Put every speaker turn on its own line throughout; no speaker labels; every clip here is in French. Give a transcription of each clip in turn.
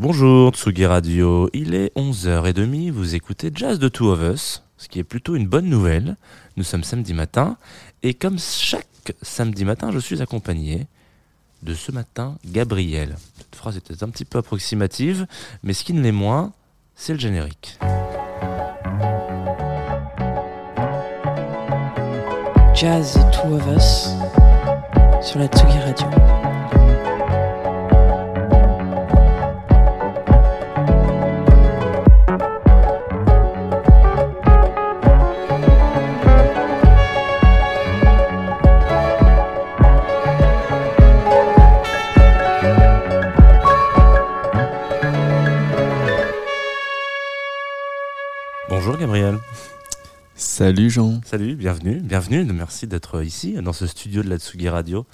Bonjour Tsugi Radio, il est 11h30, vous écoutez Jazz de Two of Us, ce qui est plutôt une bonne nouvelle. Nous sommes samedi matin, et comme chaque samedi matin, je suis accompagné de ce matin Gabriel. Cette phrase était un petit peu approximative, mais ce qui ne l'est moins, c'est le générique.
Jazz The Two of Us sur la Tsugi Radio.
Salut Jean.
Salut, bienvenue, bienvenue. Merci d'être ici, dans ce studio de la Tsugi Radio,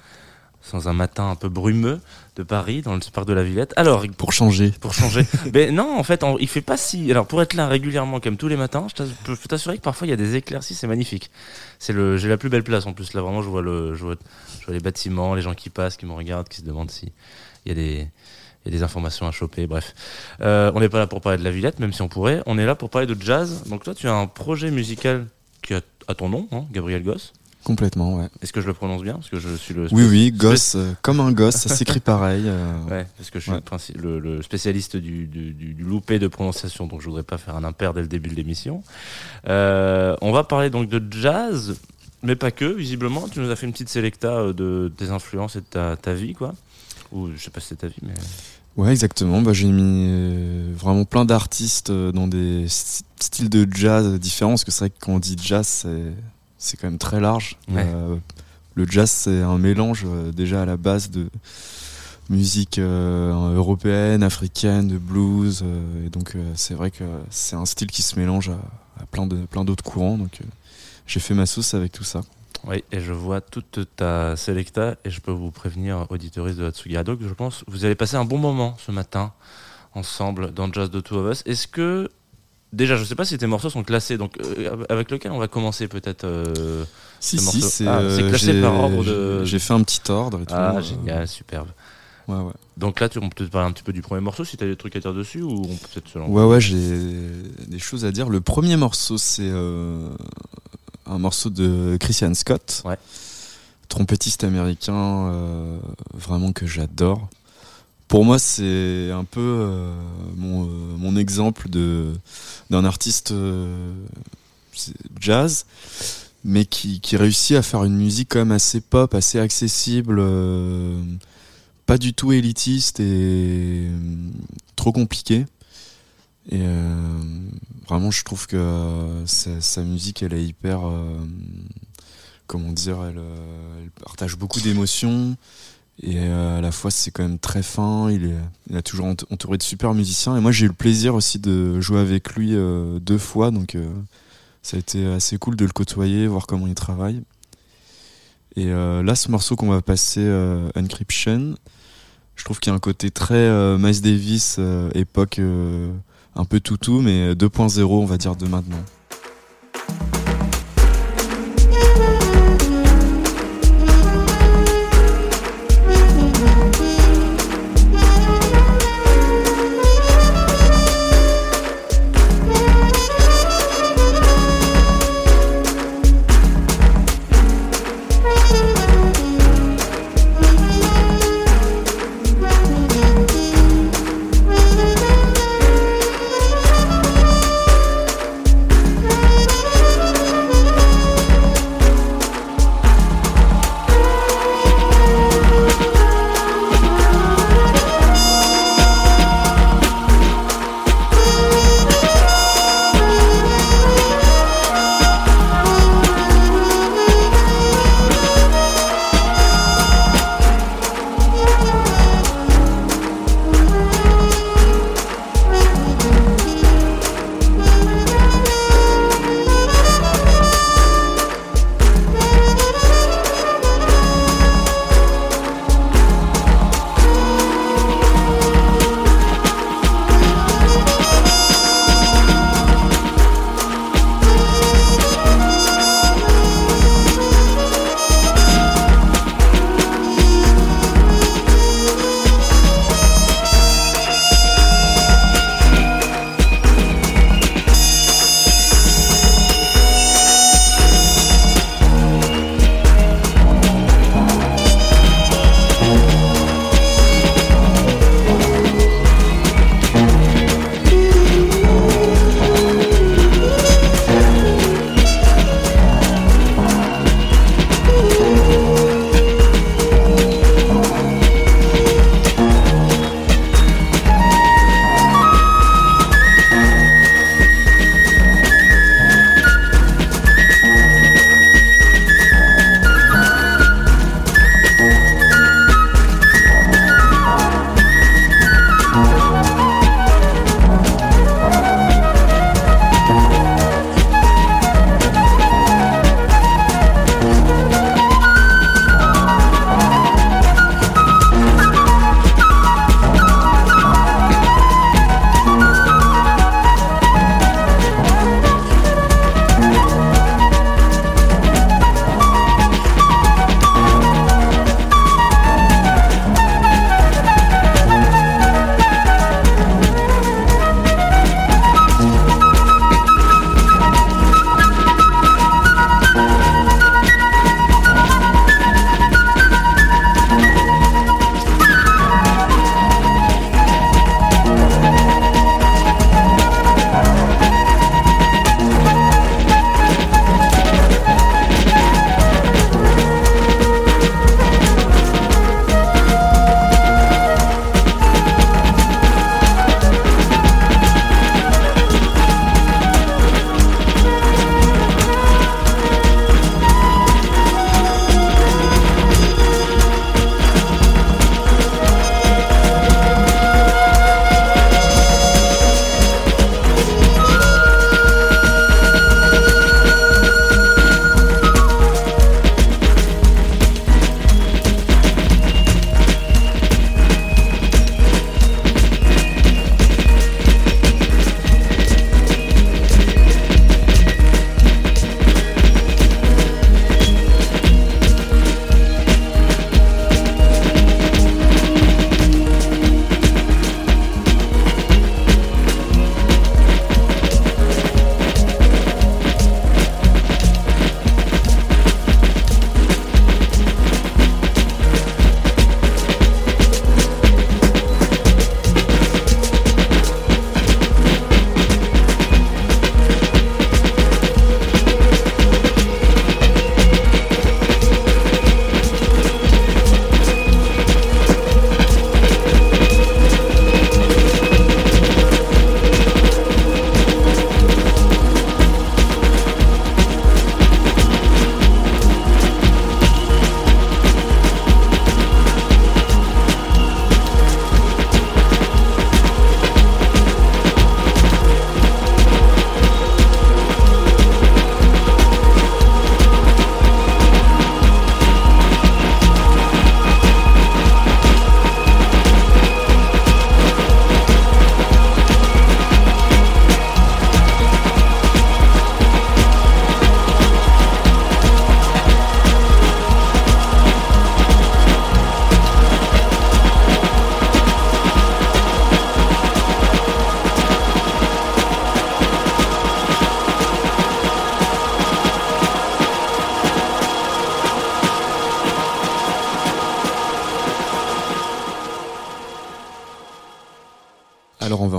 sans un matin un peu brumeux de Paris, dans le parc de la Villette. Alors,
Pour changer.
pour changer. Mais non, en fait, en- il fait pas si. Alors, pour être là régulièrement, comme tous les matins, je peux t'assurer que parfois il y a des éclaircies, c'est magnifique. C'est le, j'ai la plus belle place en plus. Là, vraiment, je vois le, je vois, je vois les bâtiments, les gens qui passent, qui me regardent, qui se demandent si il y a des, il y a des informations à choper. Bref, Euh, on n'est pas là pour parler de la Villette, même si on pourrait. On est là pour parler de jazz. Donc toi, tu as un projet musical qui a, a ton nom, hein, Gabriel Goss.
Complètement, ouais.
Est-ce que je le prononce bien? Parce que je suis le.
Oui, oui, gosse, euh, comme un gosse, ça s'écrit pareil. euh,
Ouais, parce que je suis
Ouais.
le, spécialiste du, du, loupé de prononciation, donc je voudrais pas faire un impair dès le début de l'émission. Euh, on va parler donc de jazz, mais pas que, visiblement. Tu nous as fait une petite sélecta euh, de tes influences et de ta, ta vie, quoi. Ou je sais pas si c'est ta vie, mais.
Ouais, exactement. Bah, j'ai mis euh, vraiment plein d'artistes euh, dans des st- styles de jazz différents, parce que c'est vrai que quand on dit jazz, c'est, c'est quand même très large.
Ouais.
Euh, le jazz, c'est un mélange déjà à la base de musique euh, européenne, africaine, de blues. euh, et donc, c'est vrai que c'est un style qui se mélange à, à plein, de, plein d'autres courants. Donc, j'ai fait ma sauce avec tout ça.
Oui, et je vois toute ta sélecta, et je peux vous prévenir, auditoristes de Radio, que je pense que vous allez passer un bon moment ce matin, ensemble, dans Jazz de Two of Us. Est-ce que. Déjà, je sais pas si tes morceaux sont classés, donc euh, avec lequel on va commencer peut-être euh,
Si,
Ce
si, c'est
Ah,
euh,
classé par ordre de-
J'ai fait un petit ordre et tout.
Ah, génial, superbe.
Ouais, ouais.
Donc là, tu, on peut te parler un petit peu du premier morceau, si tu as des trucs à dire dessus, ou on peut peut-être se lancer
Ouais, ouais, j'ai des choses à dire. Le premier morceau, c'est euh, un morceau de Christian Scott,
Ouais.
trompettiste américain, euh, vraiment que j'adore. Pour moi, c'est un peu euh, mon, euh, mon exemple de d'un artiste jazz, mais qui, qui réussit à faire une musique quand même assez pop, assez accessible, pas du tout élitiste et trop compliqué. Et euh, vraiment, je trouve que euh, sa, musique, elle est hyper. euh, comment dire elle, elle partage beaucoup d'émotions. Et à la fois, c'est quand même très fin. Il, est, a toujours ent- entouré de super musiciens. Et moi, j'ai eu le plaisir aussi de jouer avec lui deux fois. Donc, ça a été assez cool de le côtoyer, voir comment il travaille. Et là, ce morceau qu'on va passer, Encryption, je trouve qu'il y a un côté très Miles Davis, époque un peu toutou, mais 2.0, on va dire, de maintenant.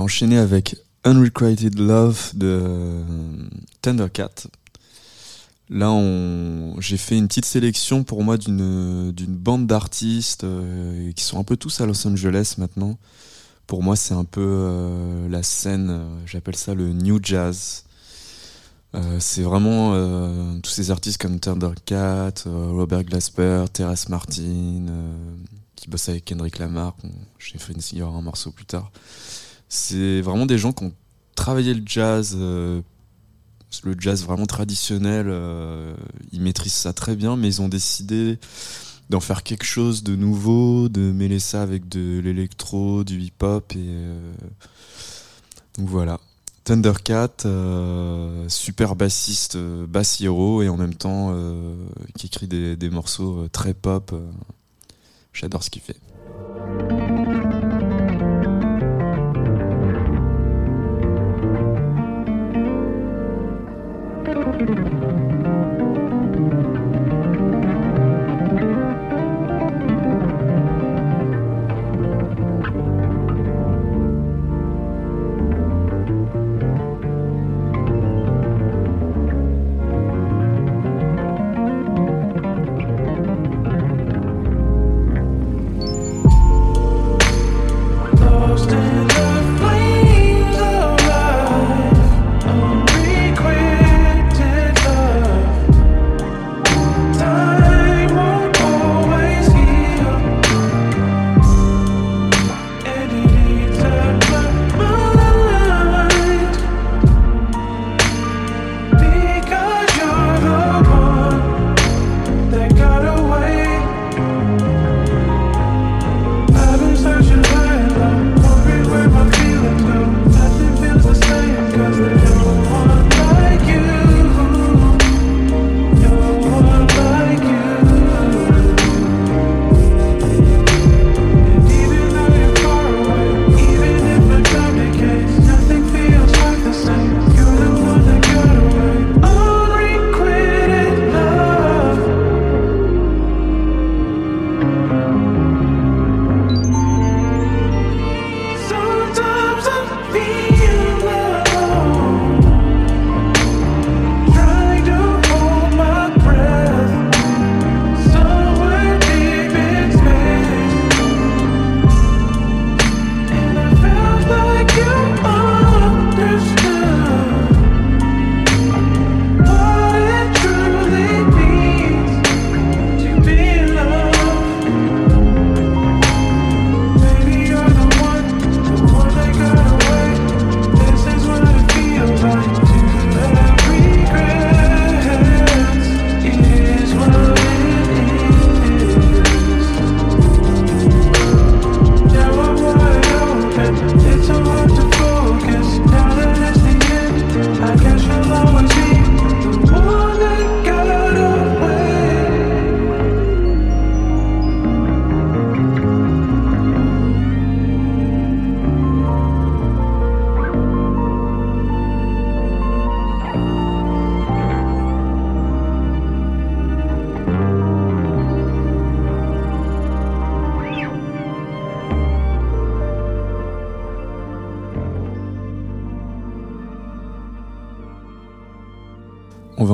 Enchaîner avec Unrequited Love de Thundercat. Là, j'ai fait une petite sélection pour moi d'une bande d'artistes euh, qui sont un peu tous à Los Angeles maintenant. Pour moi, c'est un peu euh, la scène, euh, j'appelle ça le new jazz. Euh, c'est vraiment euh, tous ces artistes comme Thundercat, euh, Robert Glasper, Terrace Martin, qui bossent avec Kendrick Lamar. J'ai fait une, il y aura un morceau plus tard. C'est vraiment des gens qui ont travaillé le jazz, le jazz vraiment traditionnel. ils maîtrisent ça très bien, mais ils ont décidé d'en faire quelque chose de nouveau, de mêler ça avec de l'électro, du hip-hop et donc voilà. Thundercat, euh, super bassiste, euh, bass hero et en même temps euh, qui écrit des, morceaux euh, très pop. euh. J'adore ce qu'il fait.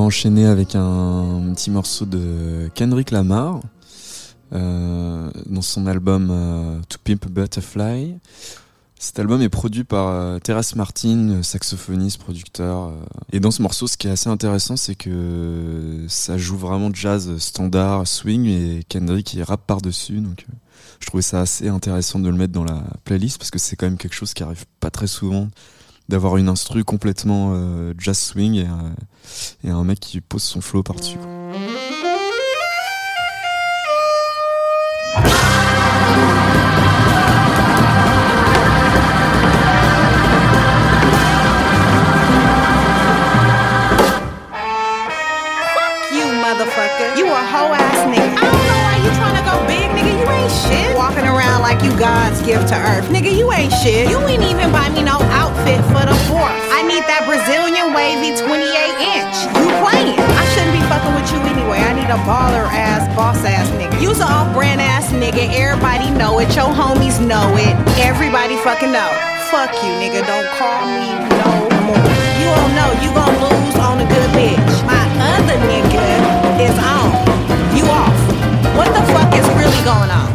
Enchaîner avec un petit morceau de Kendrick Lamar euh, dans son album euh, To Pimp a Butterfly. Cet album est produit par euh, Terrace Martin, saxophoniste, producteur. euh. et dans ce morceau, ce qui est assez intéressant, c'est que ça joue vraiment jazz standard, swing, et Kendrick il rappe par-dessus. Donc, euh, je trouvais ça assez intéressant de le mettre dans la playlist parce que c'est quand même quelque chose qui arrive pas très souvent d'avoir une instru complètement euh, jazz swing et, euh, et un mec qui pose son flow par-dessus.
You a ass gift to earth. Nigga, you ain't shit. You ain't even buy me no outfit for the fourth. I need that Brazilian wavy 28 inch. You playing. I shouldn't be fucking with you anyway. I need a baller ass, boss ass nigga. You's an off brand ass nigga. Everybody know it. Your homies know it. Everybody fucking know. fuck you, nigga. Don't call me no more. You don't know you gon' lose on a good bitch. My other nigga is on. You off. What the fuck is really going on?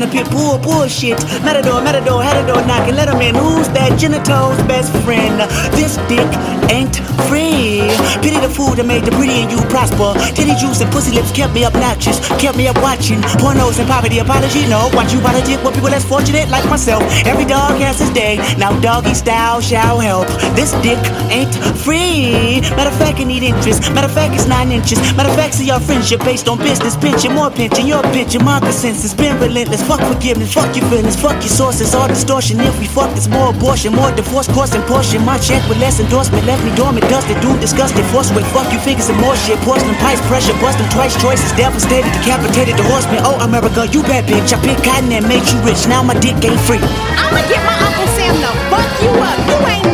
in a pit bull. Bullshit. Matador, matador, door knocking, let him in. Who's that genitals best friend? This dick ain't free. Pity the food that made the pretty and you prosper. Titty juice and pussy lips kept me obnoxious, kept me up watching pornos and poverty. Apology, no. Watch you politic with people less fortunate like myself. Every dog has his day. Now doggy style shall help. This dick ain't free. Matter of fact, it need interest. Matter of fact, it's nine inches. Matter of fact, see our friendship based on business. Pension, more pension, your pension, my consensus. Been relentless. Fuck forgiveness, fuck your feelings, fuck your sources. All distortion. If we fuck, it's more abortion, more divorce, and portion. My check with less endorsement left me dormant, dusted, dude, disgusted. Force with fuck you figures and more shit. Porcelain pipes, pressure, busting twice, choices. Devastated, decapitated, the horseman. Oh, America, you bad bitch. I picked cotton and made you rich. Now my dick ain't free.
I'ma get my Uncle Sam to fuck you up. You ain't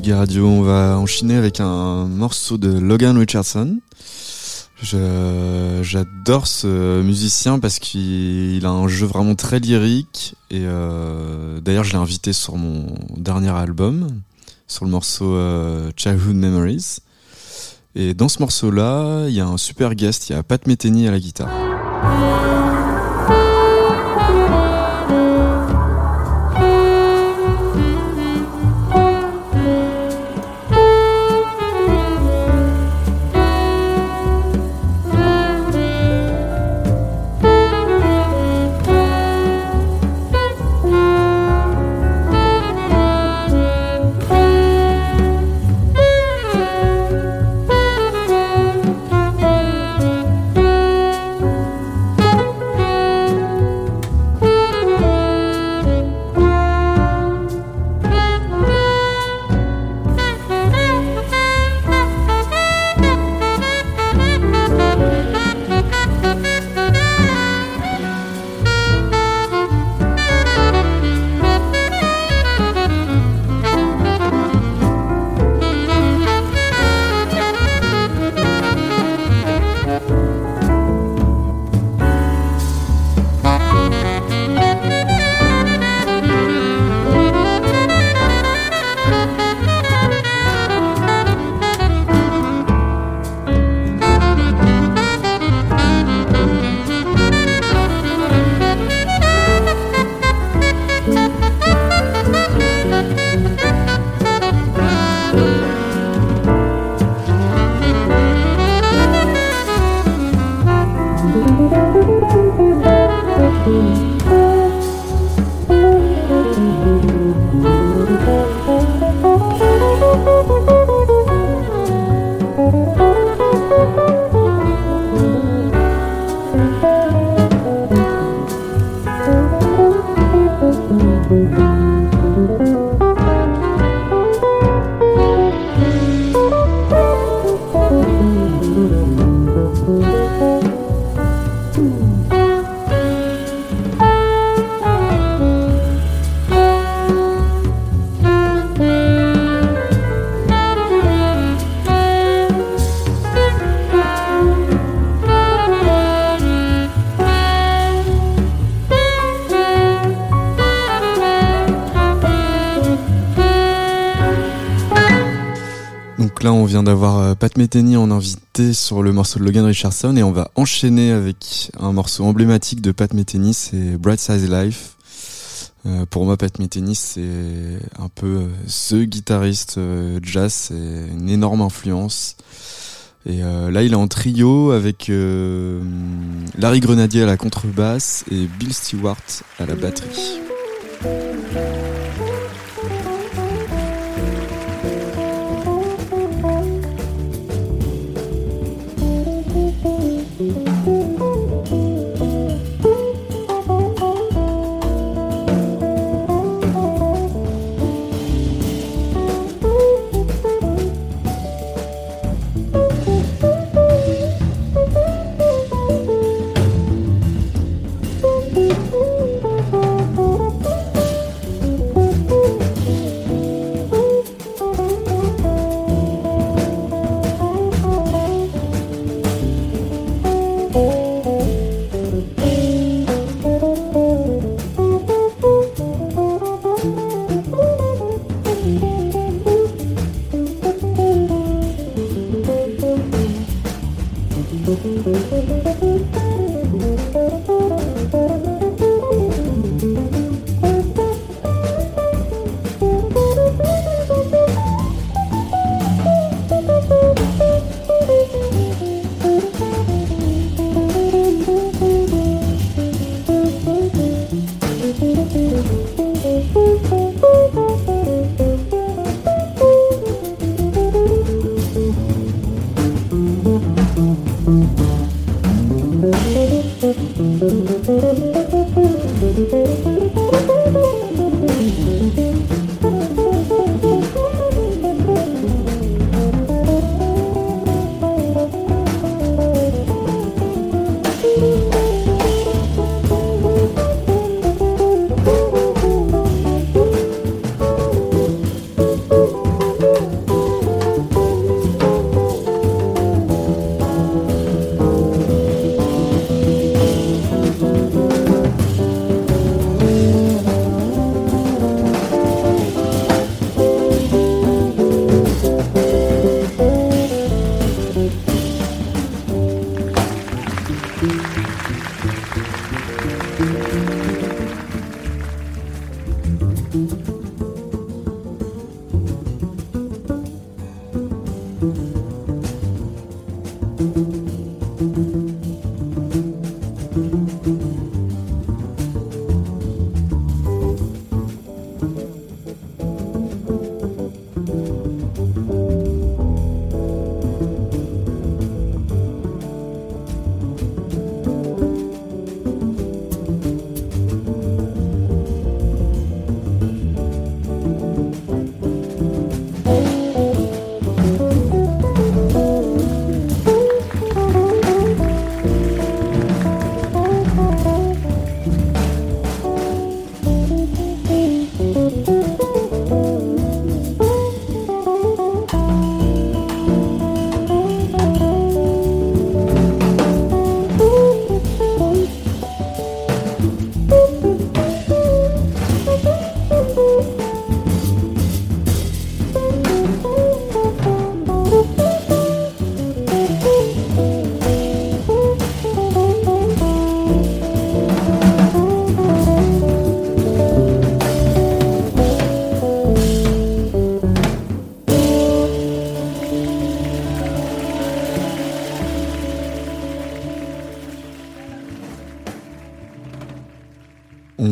Tsugi Radio, on va enchaîner avec un morceau de Logan Richardson. J'adore ce musicien parce qu'il a un jeu vraiment très lyrique et euh, d'ailleurs je l'ai invité sur mon dernier album, sur le morceau euh, Childhood Memories. Et dans ce morceau-là, il y a un super guest, il y a Pat Metheny à la guitare. Metheny en invité sur le morceau de Logan Richardson et on va enchaîner avec un morceau emblématique de Pat Metheny, c'est Bright Size Life. Euh, pour moi, Pat Metheny, c'est un peu euh, ce guitariste euh, jazz, c'est une énorme influence. Et là, il est en trio avec Larry Grenadier à la contrebasse et Bill Stewart à la batterie.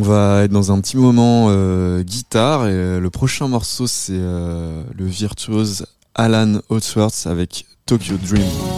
Va être dans un petit moment euh, guitare et euh, le prochain morceau c'est euh, le virtuose Alan Holdsworth avec Tokyo Dream.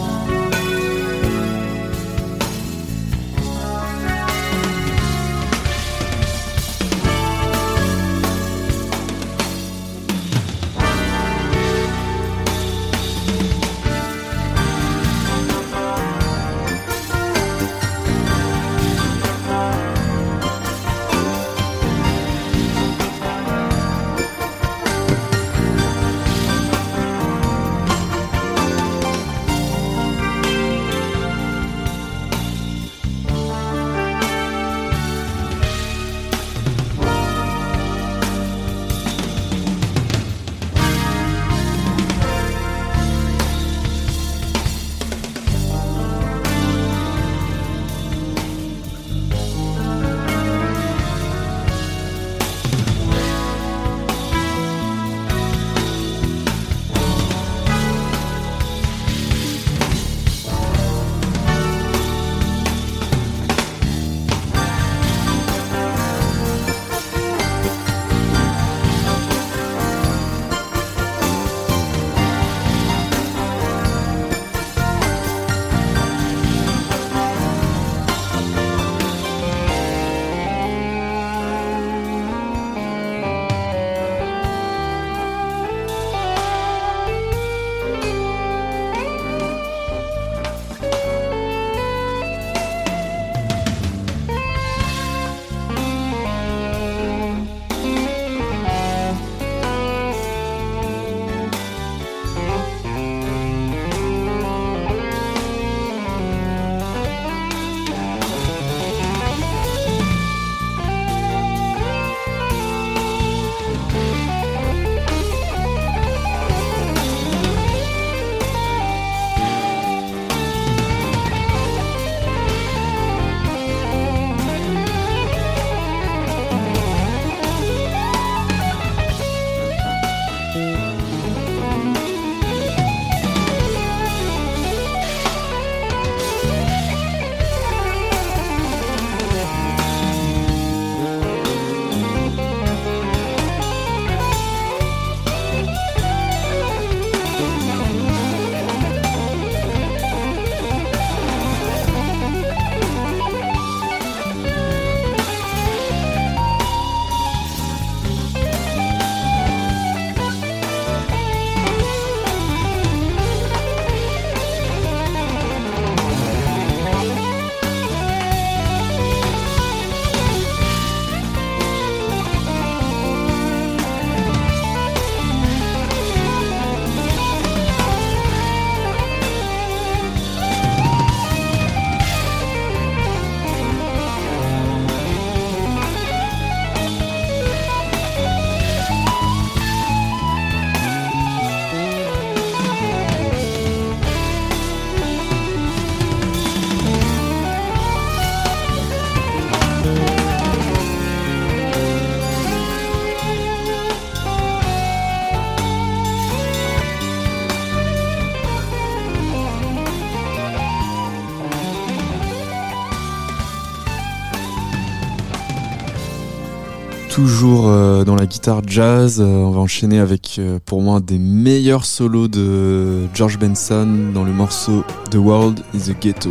Jazz, euh, on va enchaîner avec euh, pour moi des meilleurs solos de George Benson dans le morceau The World is a Ghetto.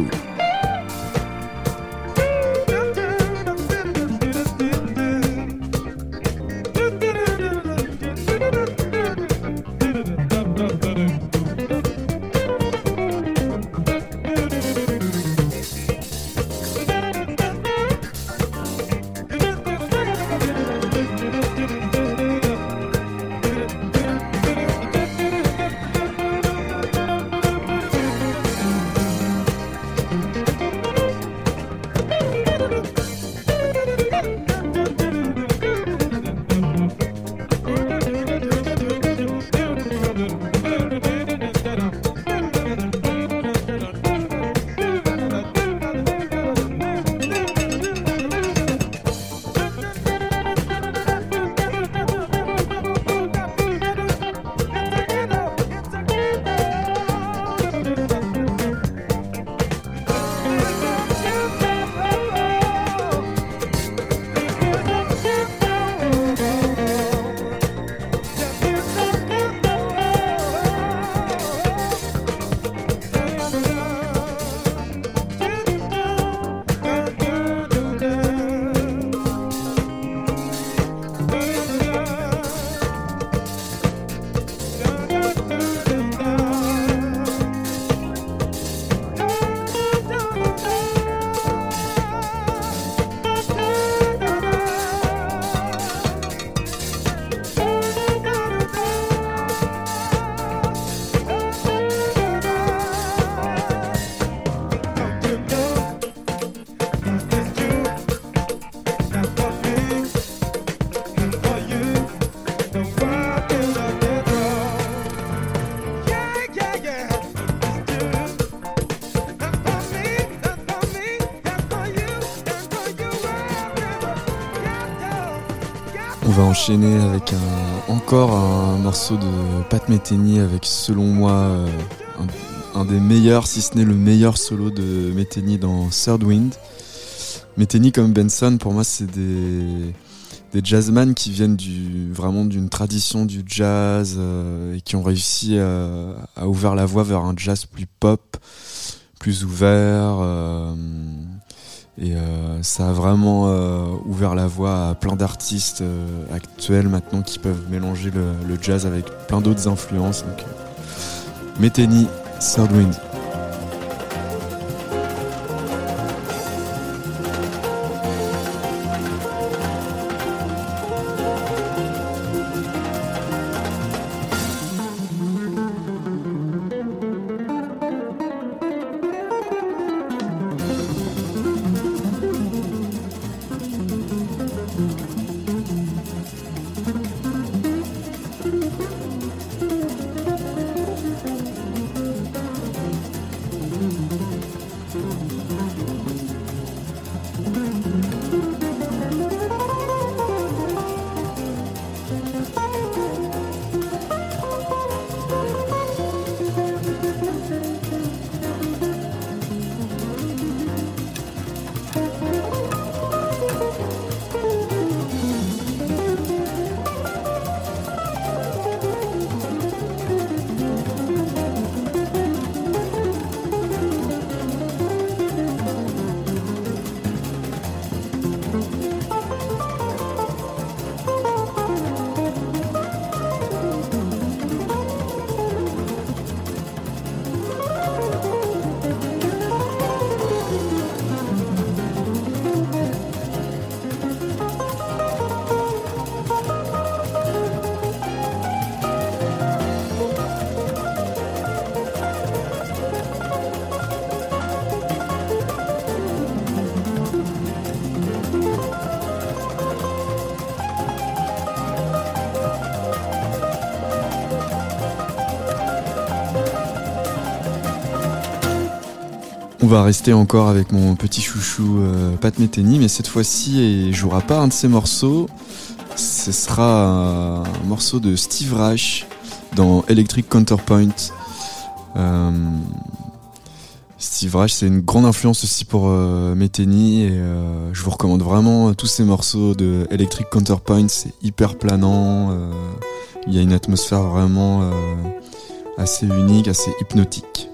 Avec encore un morceau de Pat Metheny avec selon moi euh, un, des meilleurs, si ce n'est le meilleur solo de Metheny dans Third Wind. Metheny comme Benson, pour moi, c'est des, des jazzman qui viennent du, vraiment d'une tradition du jazz euh, et qui ont réussi à, à ouvrir la voie vers un jazz plus pop, plus ouvert. euh, et euh, ça a vraiment euh, ouvert la voie à plein d'artistes euh, actuels maintenant qui peuvent mélanger le, jazz avec plein d'autres influences. Donc, Metheny. Va rester encore avec mon petit chouchou euh, Pat Metheny, mais cette fois-ci, il jouera pas un de ses morceaux. Ce sera un, morceau de Steve Reich dans Electric Counterpoint. Euh, Steve Reich, c'est une grande influence aussi pour euh, Metheny et euh, je vous recommande vraiment tous ces morceaux de Electric Counterpoint. C'est hyper planant. Il y a une atmosphère vraiment assez unique, assez hypnotique.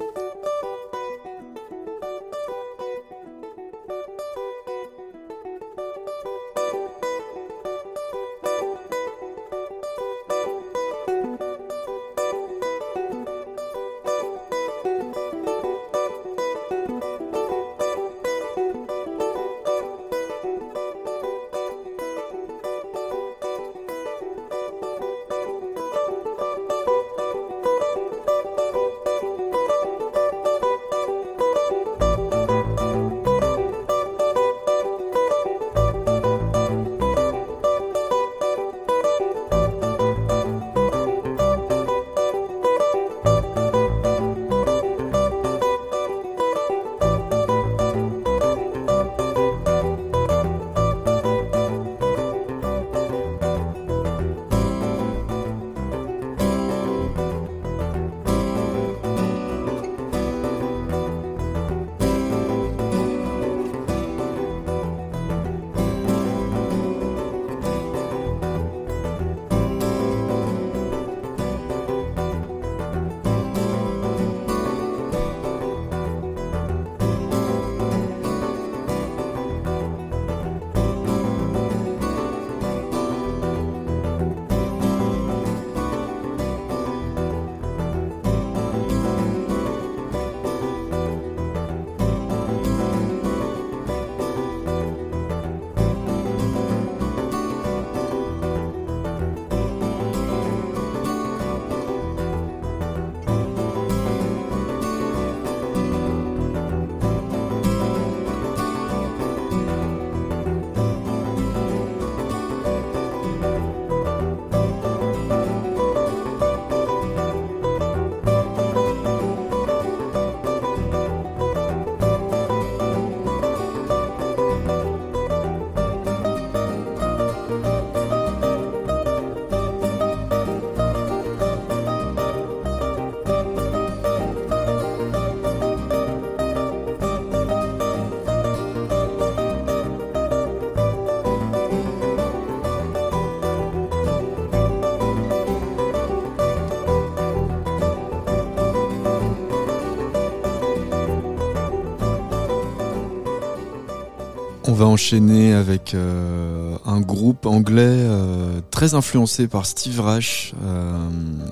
Va enchaîner avec euh, un groupe anglais euh, très influencé par Steve Reich. euh,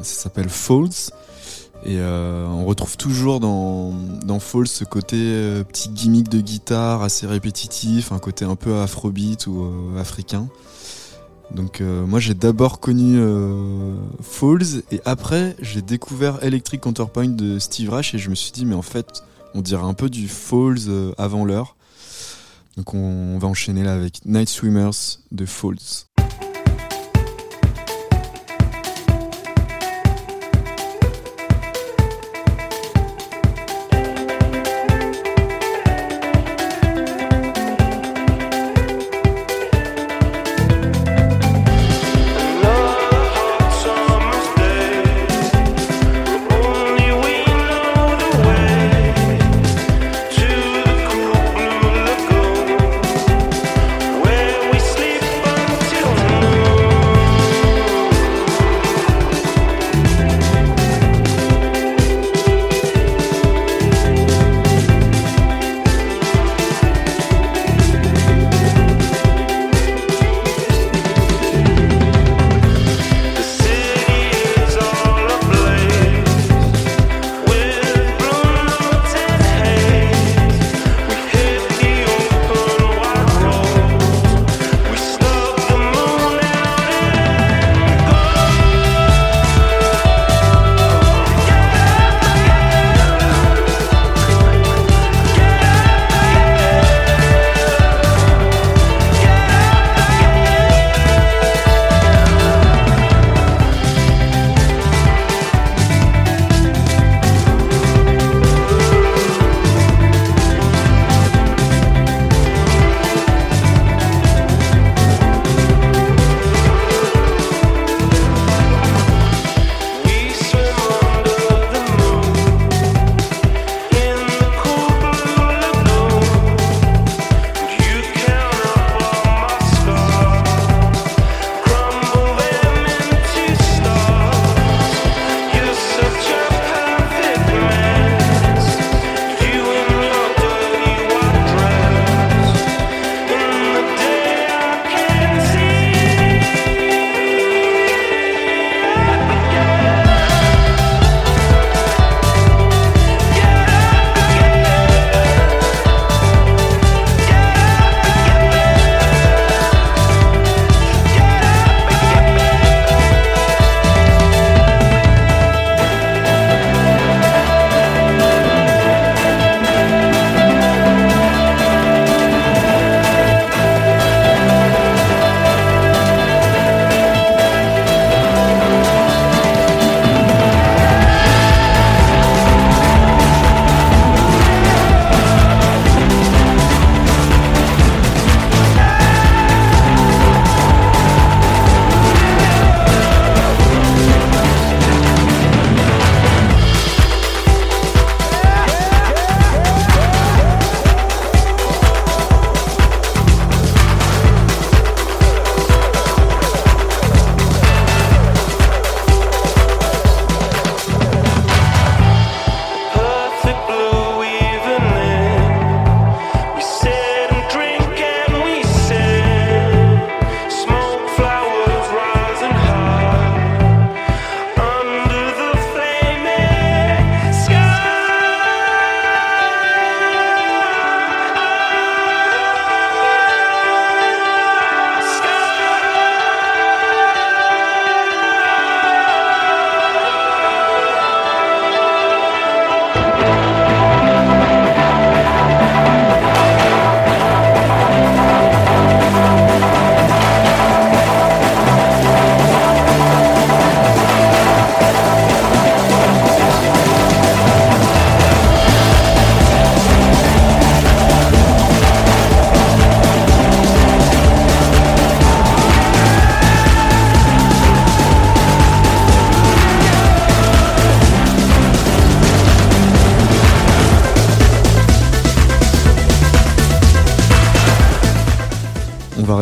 ça s'appelle Folds. Et on retrouve toujours dans, dans Folds ce côté petit gimmick de guitare assez répétitif, un côté un peu afrobeat ou africain. Donc moi j'ai d'abord connu Falls et après j'ai découvert Electric Counterpoint de Steve Reich et je me suis dit mais en fait on dirait un peu du Falls avant l'heure. Donc on, va enchaîner là avec Night Swimmers de Falls.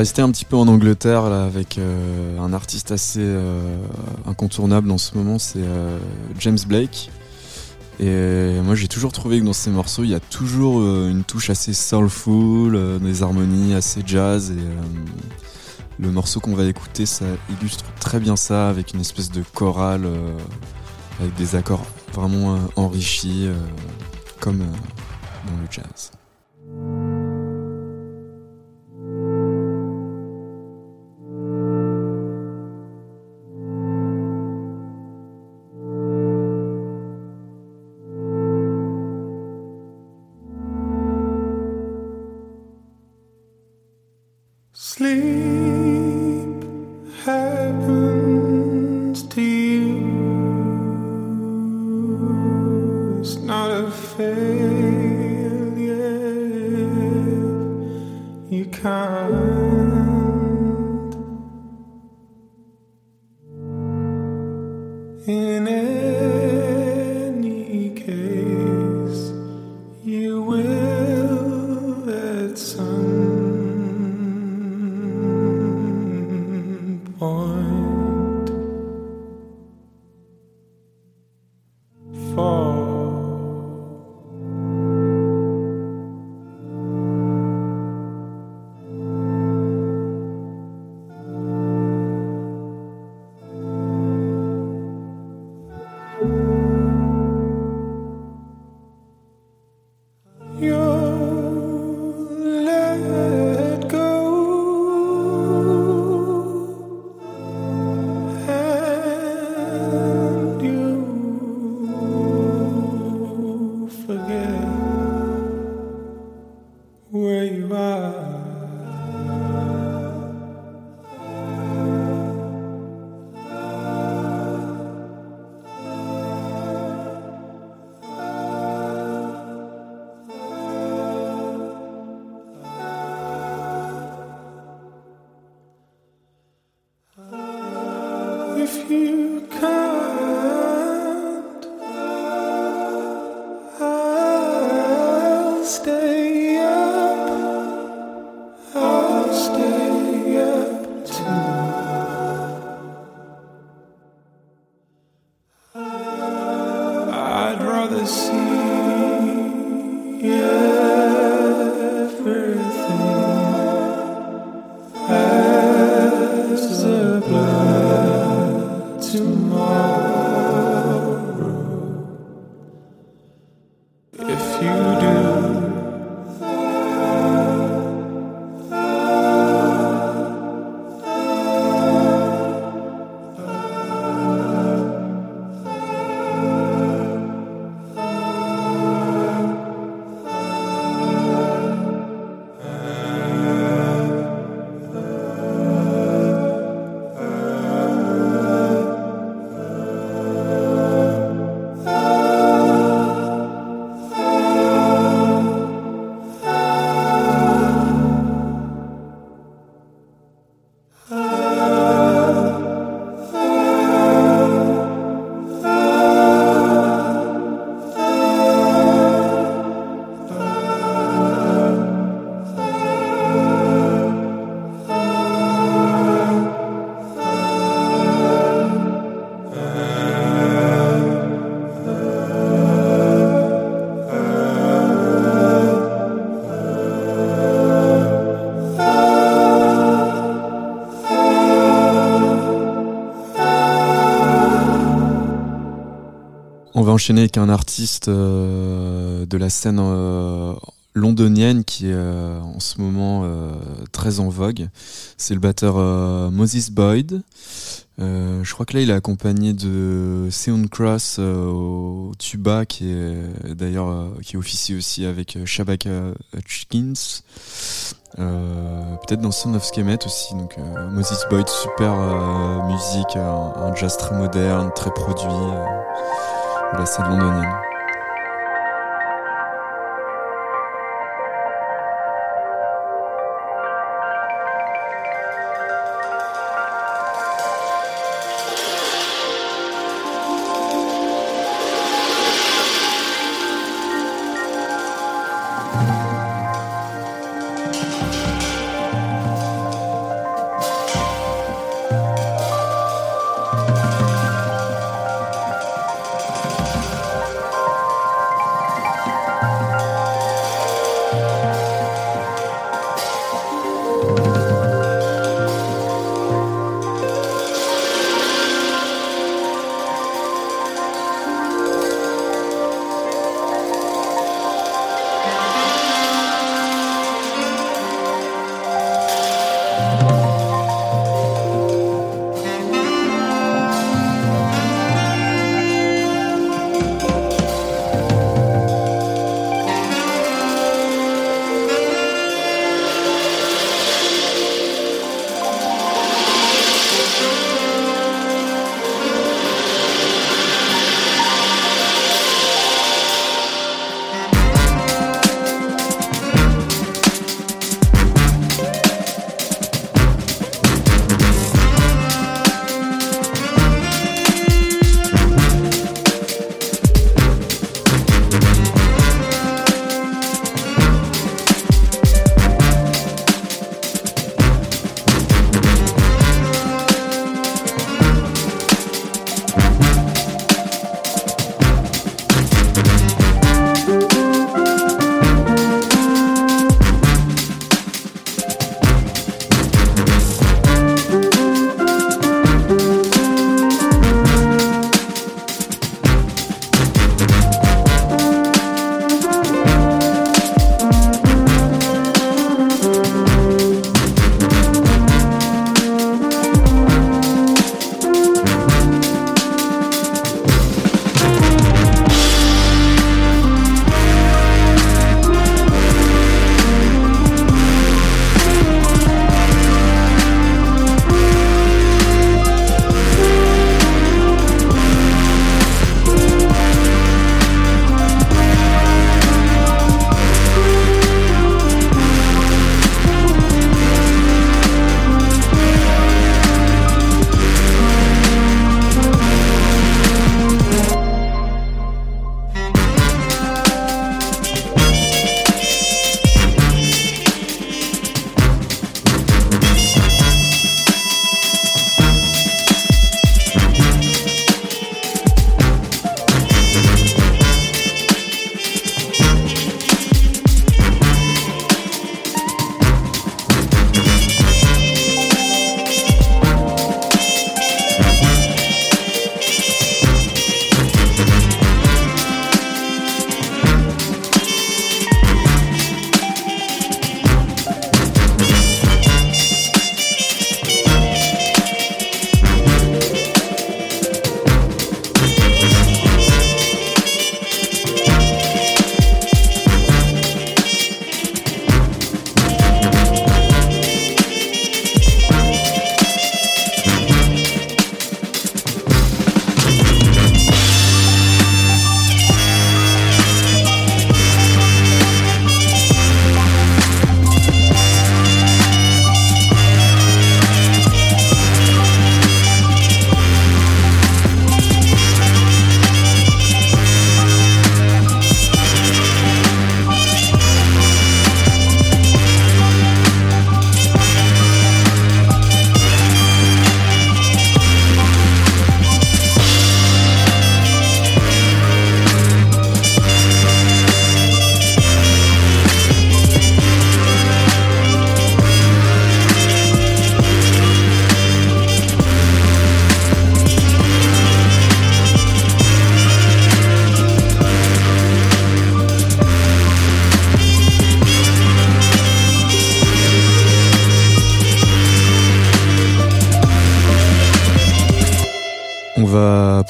Rester un petit peu en Angleterre là, avec euh, un artiste assez euh, incontournable en ce moment, c'est euh, James Blake. Et moi j'ai toujours trouvé que dans ses morceaux il y a toujours une touche assez soulful, des harmonies assez jazz. Et le morceau qu'on va écouter ça illustre très bien ça avec une espèce de chorale avec des accords vraiment enrichis comme dans le jazz. On va enchaîner avec un artiste euh, de la scène euh, londonienne qui est euh, en ce moment très en vogue. C'est le batteur Moses Boyd. Je crois que là, il est accompagné de Sean Cross au tuba, qui est d'ailleurs qui officie aussi avec Shabaka Hutchins. Euh, Peut-être dans Son of Skemet aussi. Donc Moses Boyd, super musique, un jazz très moderne, très produit. La scène londonienne.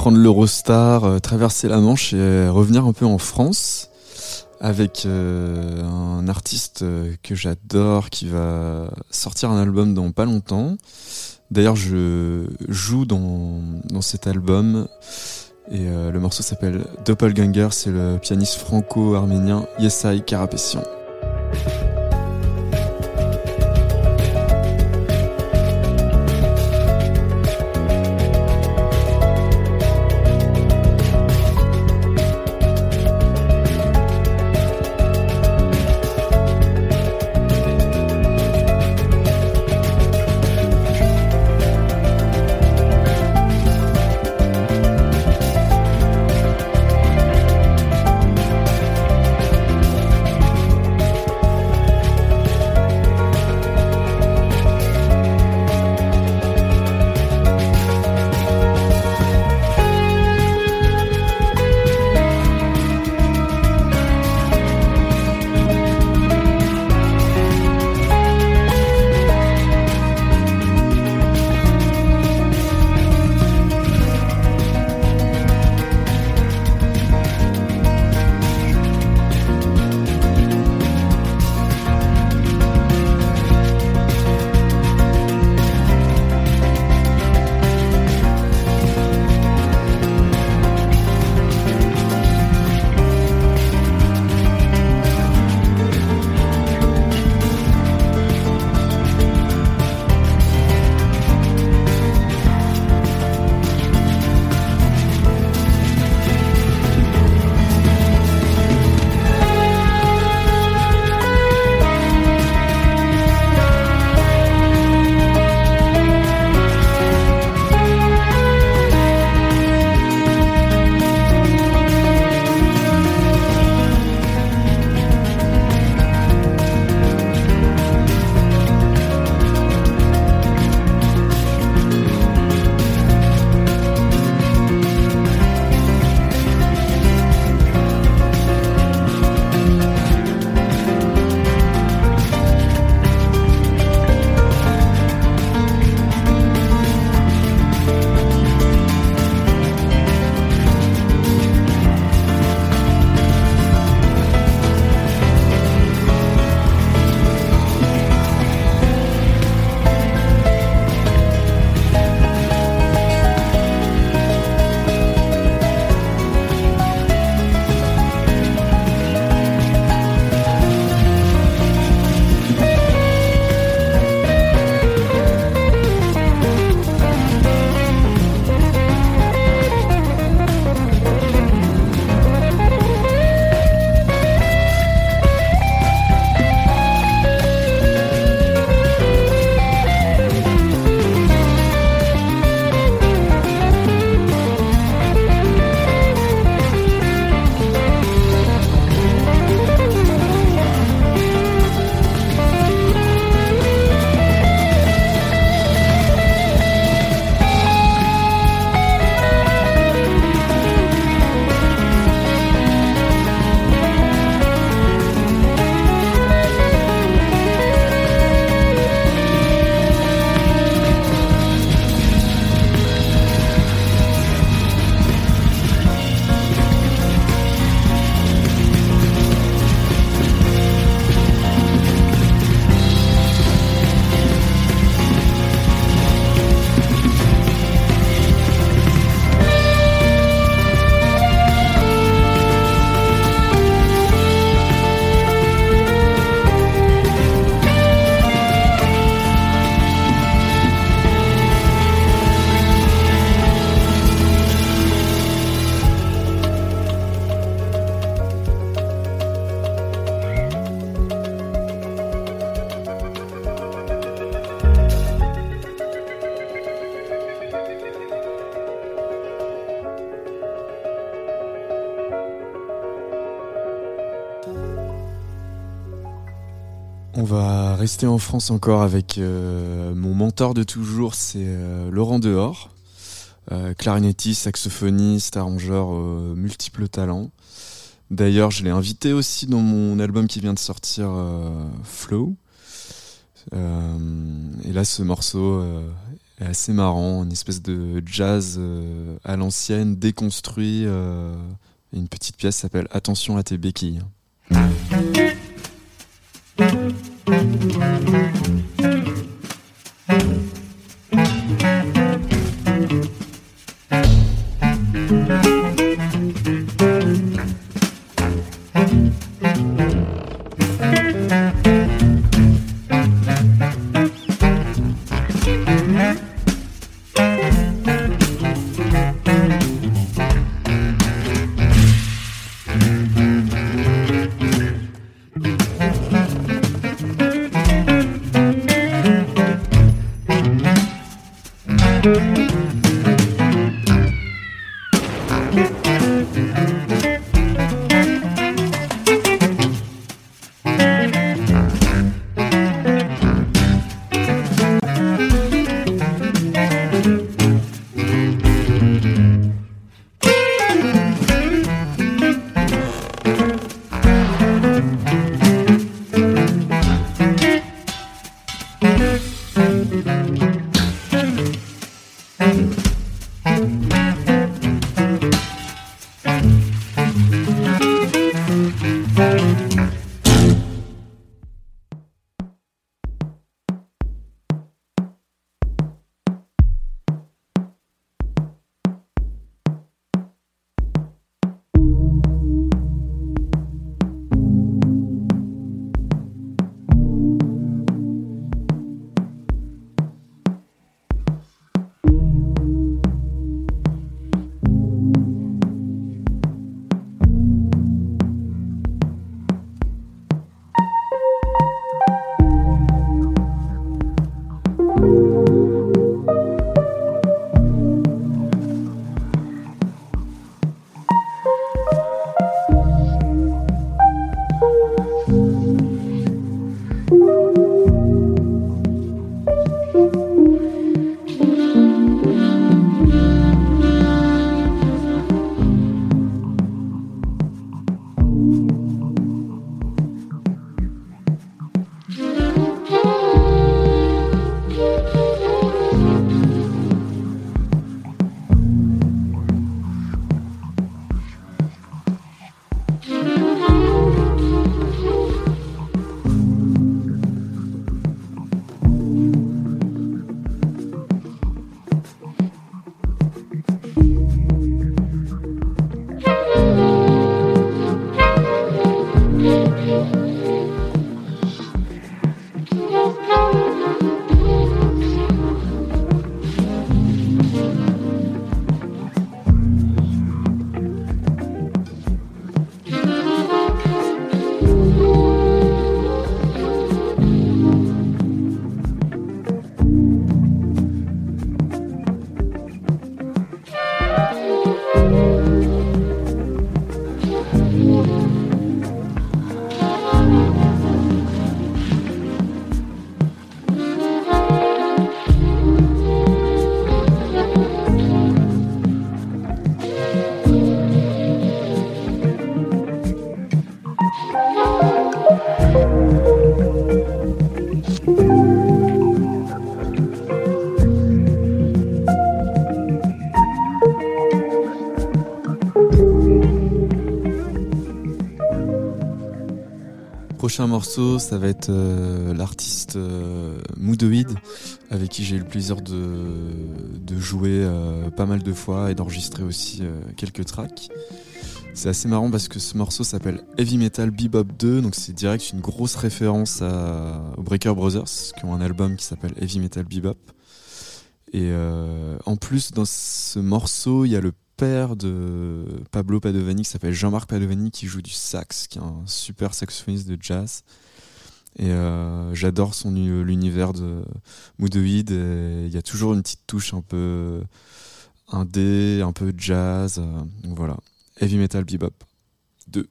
Prendre l'Eurostar, euh, traverser la Manche et euh, revenir un peu en France avec euh, un artiste que j'adore qui va sortir un album dans pas longtemps. D'ailleurs, je joue dans, dans cet album et le morceau s'appelle Doppelganger. C'est le pianiste franco-arménien Yesai Karapessian. En France encore avec euh, mon mentor de toujours, c'est euh, Laurent Dehors, euh, clarinettiste, saxophoniste, arrangeur, multiples talents. D'ailleurs, je l'ai invité aussi dans mon album qui vient de sortir, Flow. Et là, ce morceau est assez marrant, une espèce de jazz à l'ancienne, déconstruit. une petite pièce s'appelle Attention à tes béquilles. Prochain morceau, ça va être euh, l'artiste euh, Moodoid, avec qui j'ai eu le plaisir de, jouer euh, pas mal de fois et d'enregistrer aussi euh, quelques tracks. C'est assez marrant parce que ce morceau s'appelle Heavy Metal Bebop 2, donc c'est direct une grosse référence aux Breaker Brothers, qui ont un album qui s'appelle Heavy Metal Bebop. Et en plus, dans ce morceau, il y a le père de Pablo Padovani qui s'appelle Jean-Marc Padovani qui joue du sax, qui est un super saxophoniste de jazz. Et euh, j'adore son l'univers de Moodoid. et Il y a toujours une petite touche un peu indé, un peu jazz. euh, donc voilà, heavy metal bebop 2.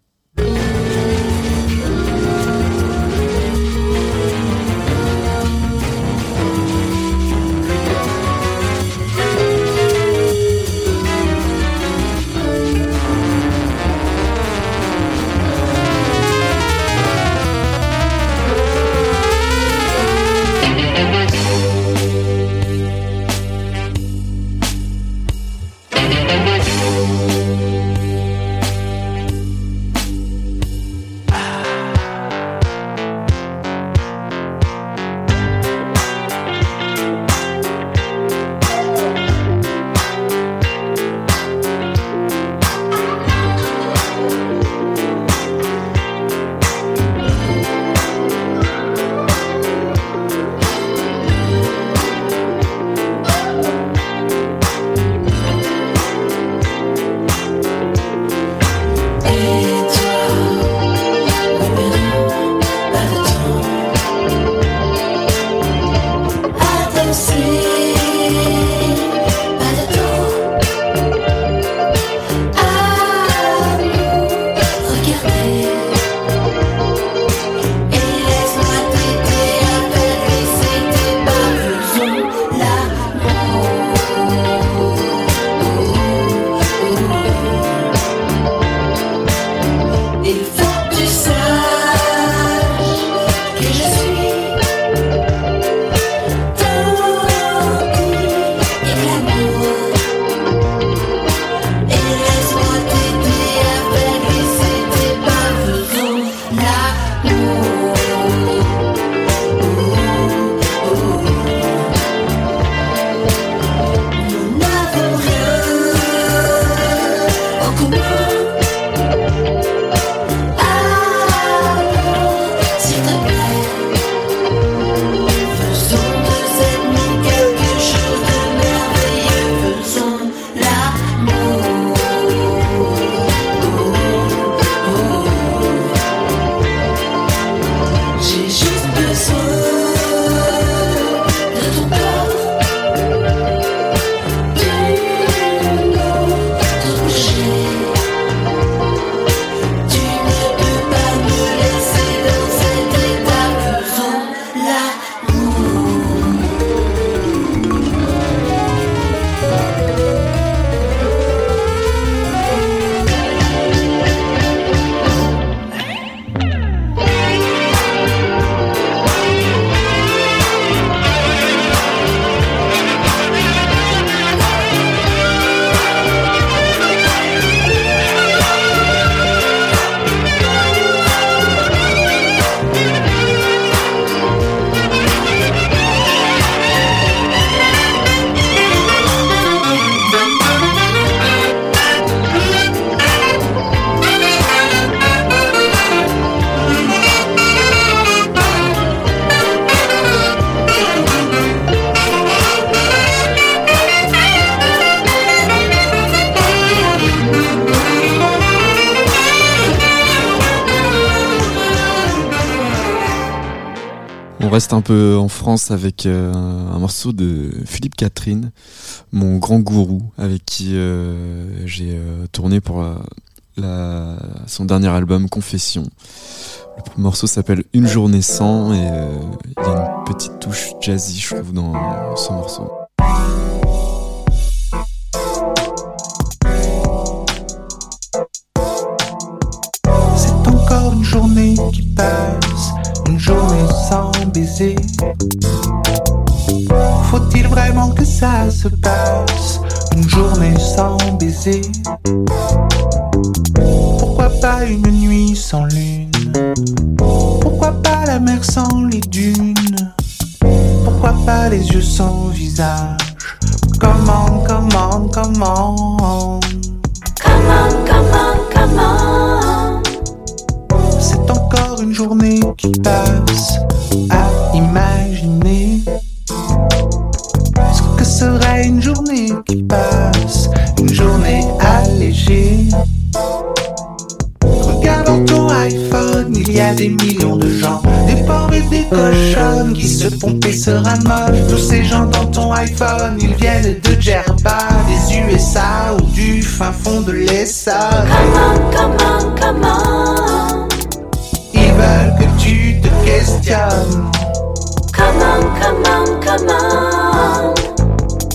Un peu en France avec euh, un morceau de Philippe Catherine, mon grand gourou, avec qui euh, j'ai euh, tourné pour son dernier album Confession. Le morceau s'appelle Une journée sans et il y a une petite touche jazzy, je trouve, dans ce morceau.
Faut-il vraiment que ça se passe, une journée sans baiser? Pourquoi pas une nuit sans lune? Pourquoi pas la mer sans les dunes? Pourquoi pas les yeux sans visage? Comment, comment, comment? Une journée qui passe à imaginer ce que serait une journée qui passe, une journée allégée? Regarde dans ton iPhone, il y a des millions de gens, des porcs et des cochonnes qui se pompent et se ramollent. Tous ces gens dans ton iPhone, ils viennent de Djerba, des USA ou du fin fond de l'Essonne. Ils tu te questionnes.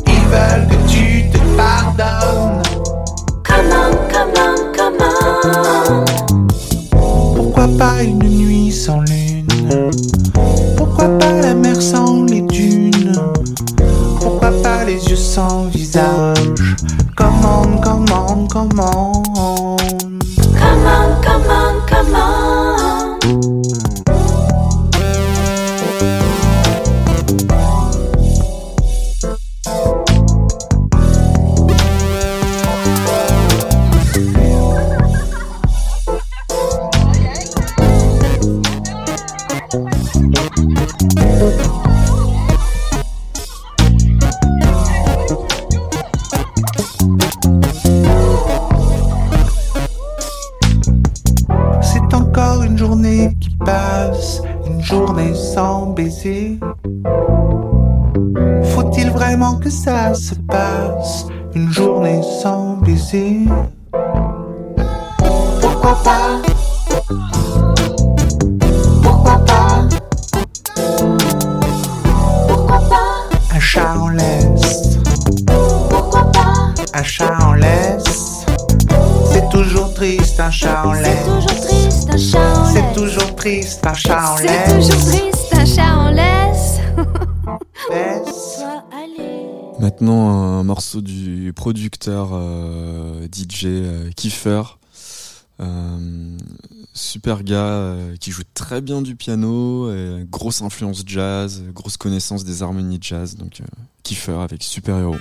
Ils veulent que tu te pardonnes. Pourquoi pas une nuit sans lune? Pourquoi pas la mer sans les dunes? Pourquoi pas les yeux sans visage? Comment, comment, comment C'est triste un chat en laisse
toujours triste, un chat en
C'est
laisse.
toujours triste un chat en
C'est
laisse
toujours triste, un chat en laisse.
Maintenant, un morceau du producteur euh, DJ euh, Kiefer. Euh, super gars euh, qui joue très bien du piano, et grosse influence jazz, grosse connaissance des harmonies jazz. Donc, euh, Kiefer avec Super Héros.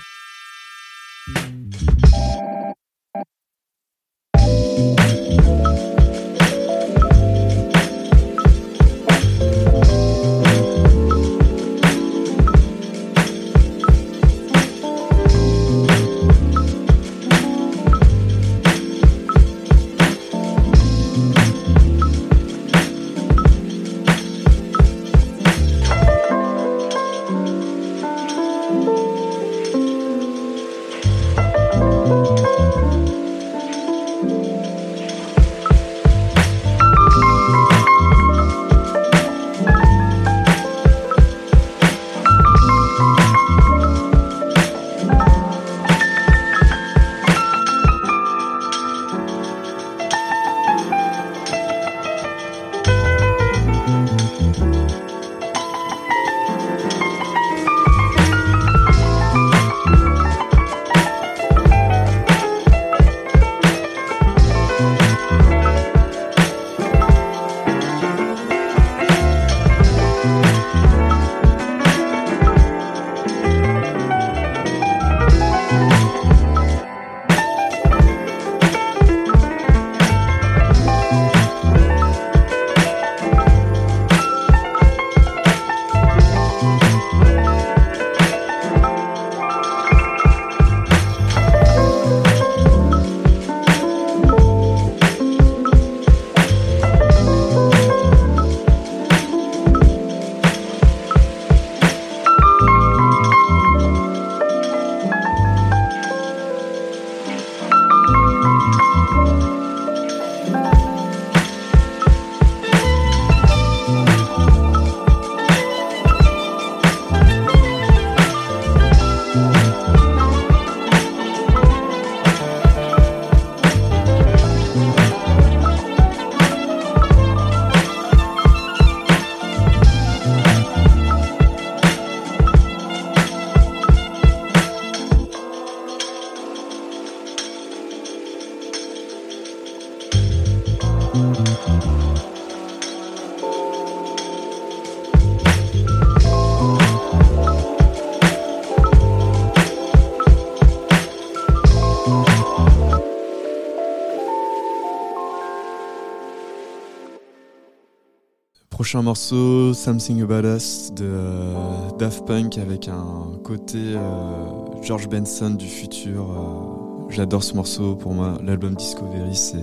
Prochain morceau, Something About Us de euh, Daft Punk avec un côté euh, George Benson du futur. euh, J'adore ce morceau. Pour moi, l'album Discovery, c'est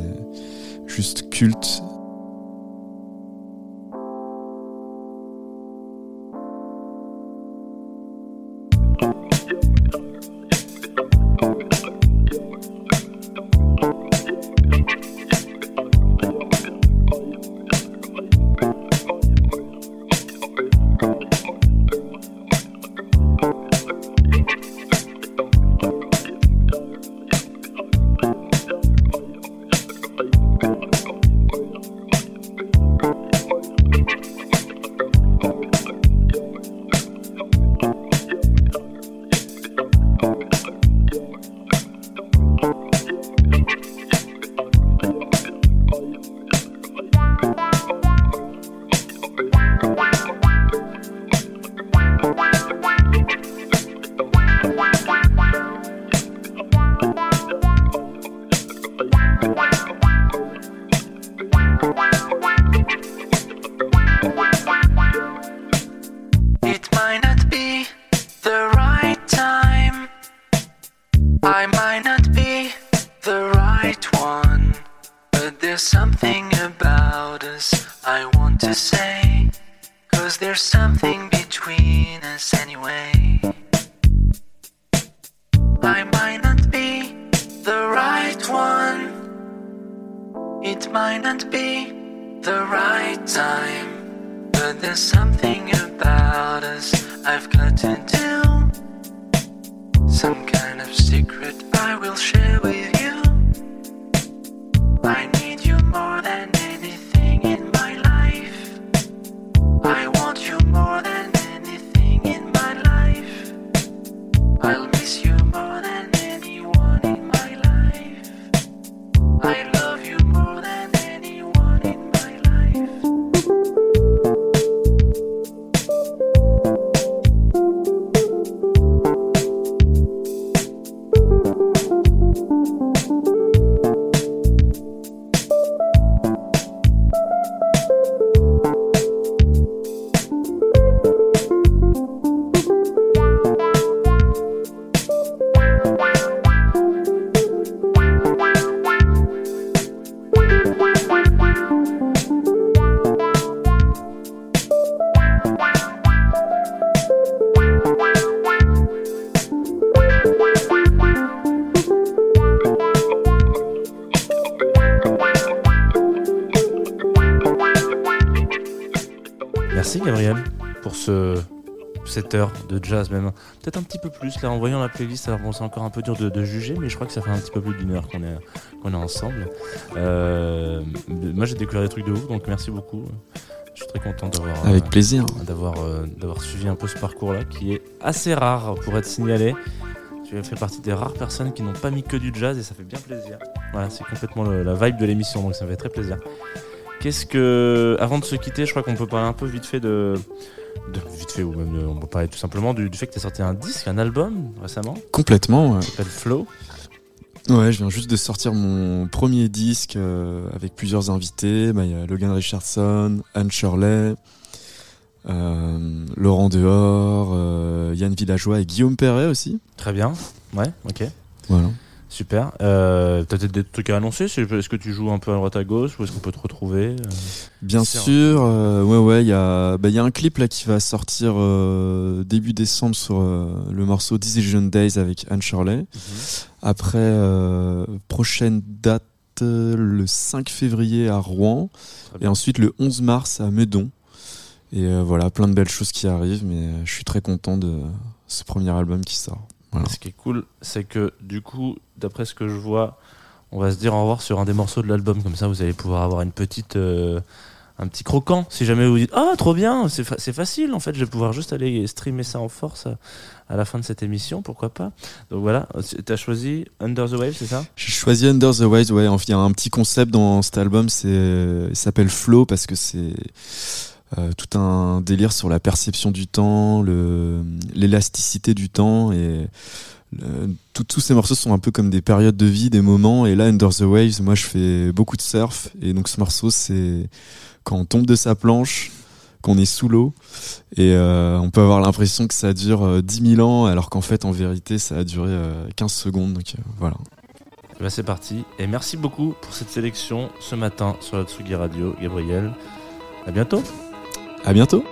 juste culte.
De jazz même. Peut-être un petit peu plus là en voyant la playlist. Alors bon c'est encore un peu dur de, de juger mais je crois que ça fait un petit peu plus d'une heure qu'on est qu'on est ensemble. Euh, moi j'ai découvert des trucs de ouf donc merci beaucoup. Je suis très content d'avoir
Avec
euh,
plaisir.
d'avoir euh, d'avoir suivi un peu ce parcours là qui est assez rare pour être signalé. Tu fais partie des rares personnes qui n'ont pas mis que du jazz et ça fait bien plaisir. Voilà c'est complètement le- la vibe de l'émission donc ça me fait très plaisir. Qu'est-ce que, avant de se quitter, je crois qu'on peut parler un peu vite fait de, de vite fait ou même de- on peut parler tout simplement du, du fait que tu as sorti un disque, un album récemment,
Complètement. ouais.
qui s'appelle Flow.
Ouais, je viens juste de sortir mon premier disque euh, avec plusieurs invités. Bah, Il y a Logan Richardson, Anne Shirley, euh, Laurent Dehors, euh, Yann Villageois et Guillaume Perret aussi.
Très bien. Ouais, ok.
Voilà.
Super. Euh, T'as peut-être des trucs à annoncer Est-ce que tu joues un peu à droite à gauche ou est-ce qu'on peut te retrouver Euh,
Bien sûr, euh, ouais, ouais, il y a, bah, y a un clip là qui va sortir euh, début décembre sur le morceau Decision Days avec Anne Shirley. Après, euh, prochaine date le 5 février à Rouen et ensuite le 11 mars à Meudon. Et voilà, plein de belles choses qui arrivent, mais je suis très content de ce premier album qui sort. Voilà.
Ce qui est cool, c'est que du coup, d'après ce que je vois, on va se dire au revoir sur un des morceaux de l'album. Comme ça, vous allez pouvoir avoir une petite, euh, un petit croquant. Si jamais vous dites Ah, trop bien, c'est fa- c'est facile en fait, je vais pouvoir juste aller streamer ça en force à, la fin de cette émission, pourquoi pas. Donc voilà, tu as choisi Under the Wave, c'est ça?
J'ai choisi Under the Waves, ouais, il y a un petit concept dans cet album, c'est, il s'appelle Flow parce que c'est euh, tout un délire sur la perception du temps, l'élasticité du temps et tous ces morceaux sont un peu comme des périodes de vie, des moments. Et là, Under the Waves, moi, je fais beaucoup de surf et donc ce morceau, c'est quand on tombe de sa planche, qu'on est sous l'eau et euh, on peut avoir l'impression que ça dure euh, 10 000 ans alors qu'en fait en vérité ça a duré euh, 15 secondes. Donc euh, voilà.
Ben, c'est parti. Et merci beaucoup pour cette sélection ce matin sur la Tsugi Radio, Gabriel. À bientôt.
À bientôt.